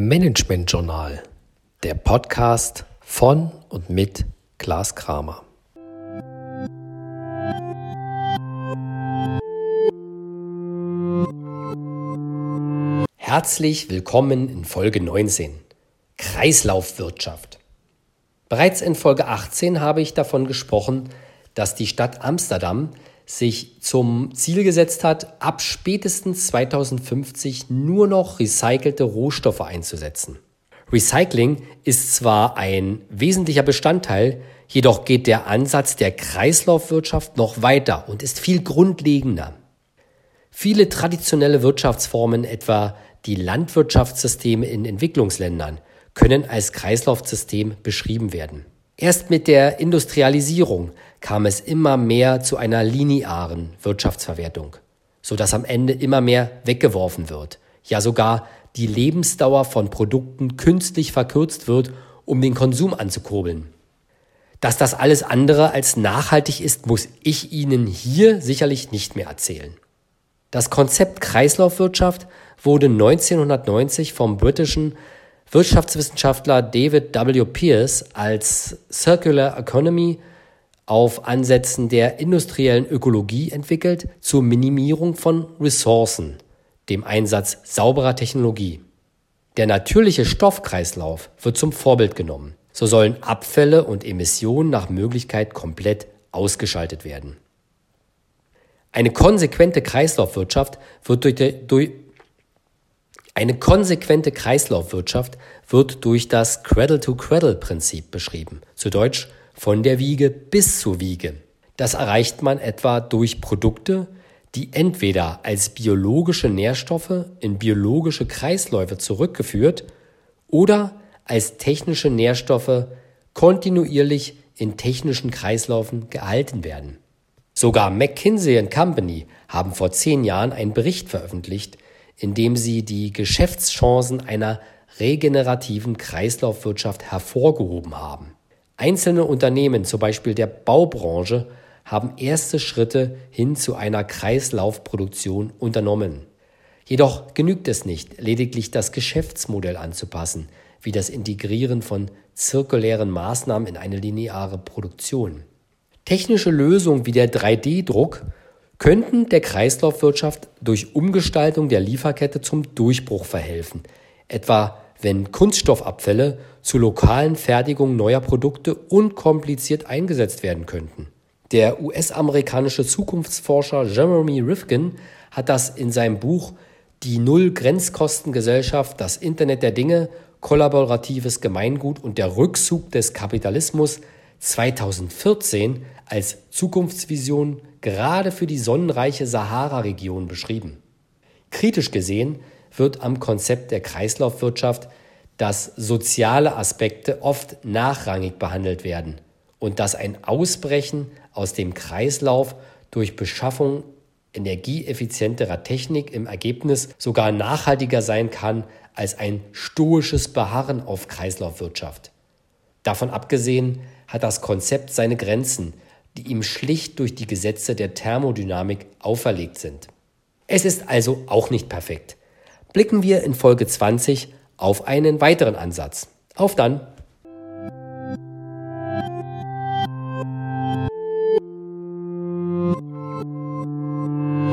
Management Journal, der Podcast von und mit Klaas Kramer. Herzlich willkommen in Folge 19 Kreislaufwirtschaft. Bereits in Folge 18 habe ich davon gesprochen, dass die Stadt Amsterdam sich zum Ziel gesetzt hat, ab spätestens 2050 nur noch recycelte Rohstoffe einzusetzen. Recycling ist zwar ein wesentlicher Bestandteil, jedoch geht der Ansatz der Kreislaufwirtschaft noch weiter und ist viel grundlegender. Viele traditionelle Wirtschaftsformen, etwa die Landwirtschaftssysteme in Entwicklungsländern, können als Kreislaufsystem beschrieben werden. Erst mit der Industrialisierung kam es immer mehr zu einer linearen Wirtschaftsverwertung, sodass am Ende immer mehr weggeworfen wird, ja sogar die Lebensdauer von Produkten künstlich verkürzt wird, um den Konsum anzukurbeln. Dass das alles andere als nachhaltig ist, muss ich Ihnen hier sicherlich nicht mehr erzählen. Das Konzept Kreislaufwirtschaft wurde 1990 vom britischen Wirtschaftswissenschaftler David W. Pierce als Circular Economy auf Ansätzen der industriellen Ökologie entwickelt zur Minimierung von Ressourcen, dem Einsatz sauberer Technologie. Der natürliche Stoffkreislauf wird zum Vorbild genommen. So sollen Abfälle und Emissionen nach Möglichkeit komplett ausgeschaltet werden. Eine konsequente Kreislaufwirtschaft wird durch, durch eine konsequente Kreislaufwirtschaft wird durch das Cradle-to-Cradle-Prinzip beschrieben, zu Deutsch von der Wiege bis zur Wiege. Das erreicht man etwa durch Produkte, die entweder als biologische Nährstoffe in biologische Kreisläufe zurückgeführt oder als technische Nährstoffe kontinuierlich in technischen Kreislaufen gehalten werden. Sogar McKinsey Company haben vor zehn Jahren einen Bericht veröffentlicht, indem sie die Geschäftschancen einer regenerativen Kreislaufwirtschaft hervorgehoben haben. Einzelne Unternehmen, zum Beispiel der Baubranche, haben erste Schritte hin zu einer Kreislaufproduktion unternommen. Jedoch genügt es nicht, lediglich das Geschäftsmodell anzupassen, wie das Integrieren von zirkulären Maßnahmen in eine lineare Produktion. Technische Lösungen wie der 3D-Druck könnten der Kreislaufwirtschaft durch Umgestaltung der Lieferkette zum Durchbruch verhelfen, etwa wenn Kunststoffabfälle zur lokalen Fertigung neuer Produkte unkompliziert eingesetzt werden könnten. Der US-amerikanische Zukunftsforscher Jeremy Rifkin hat das in seinem Buch Die Null-Grenzkostengesellschaft, das Internet der Dinge, kollaboratives Gemeingut und der Rückzug des Kapitalismus 2014 als Zukunftsvision gerade für die sonnenreiche Sahara-Region beschrieben. Kritisch gesehen wird am Konzept der Kreislaufwirtschaft, dass soziale Aspekte oft nachrangig behandelt werden und dass ein Ausbrechen aus dem Kreislauf durch Beschaffung energieeffizienterer Technik im Ergebnis sogar nachhaltiger sein kann als ein stoisches Beharren auf Kreislaufwirtschaft. Davon abgesehen hat das Konzept seine Grenzen, die ihm schlicht durch die Gesetze der Thermodynamik auferlegt sind. Es ist also auch nicht perfekt. Blicken wir in Folge 20 auf einen weiteren Ansatz. Auf dann!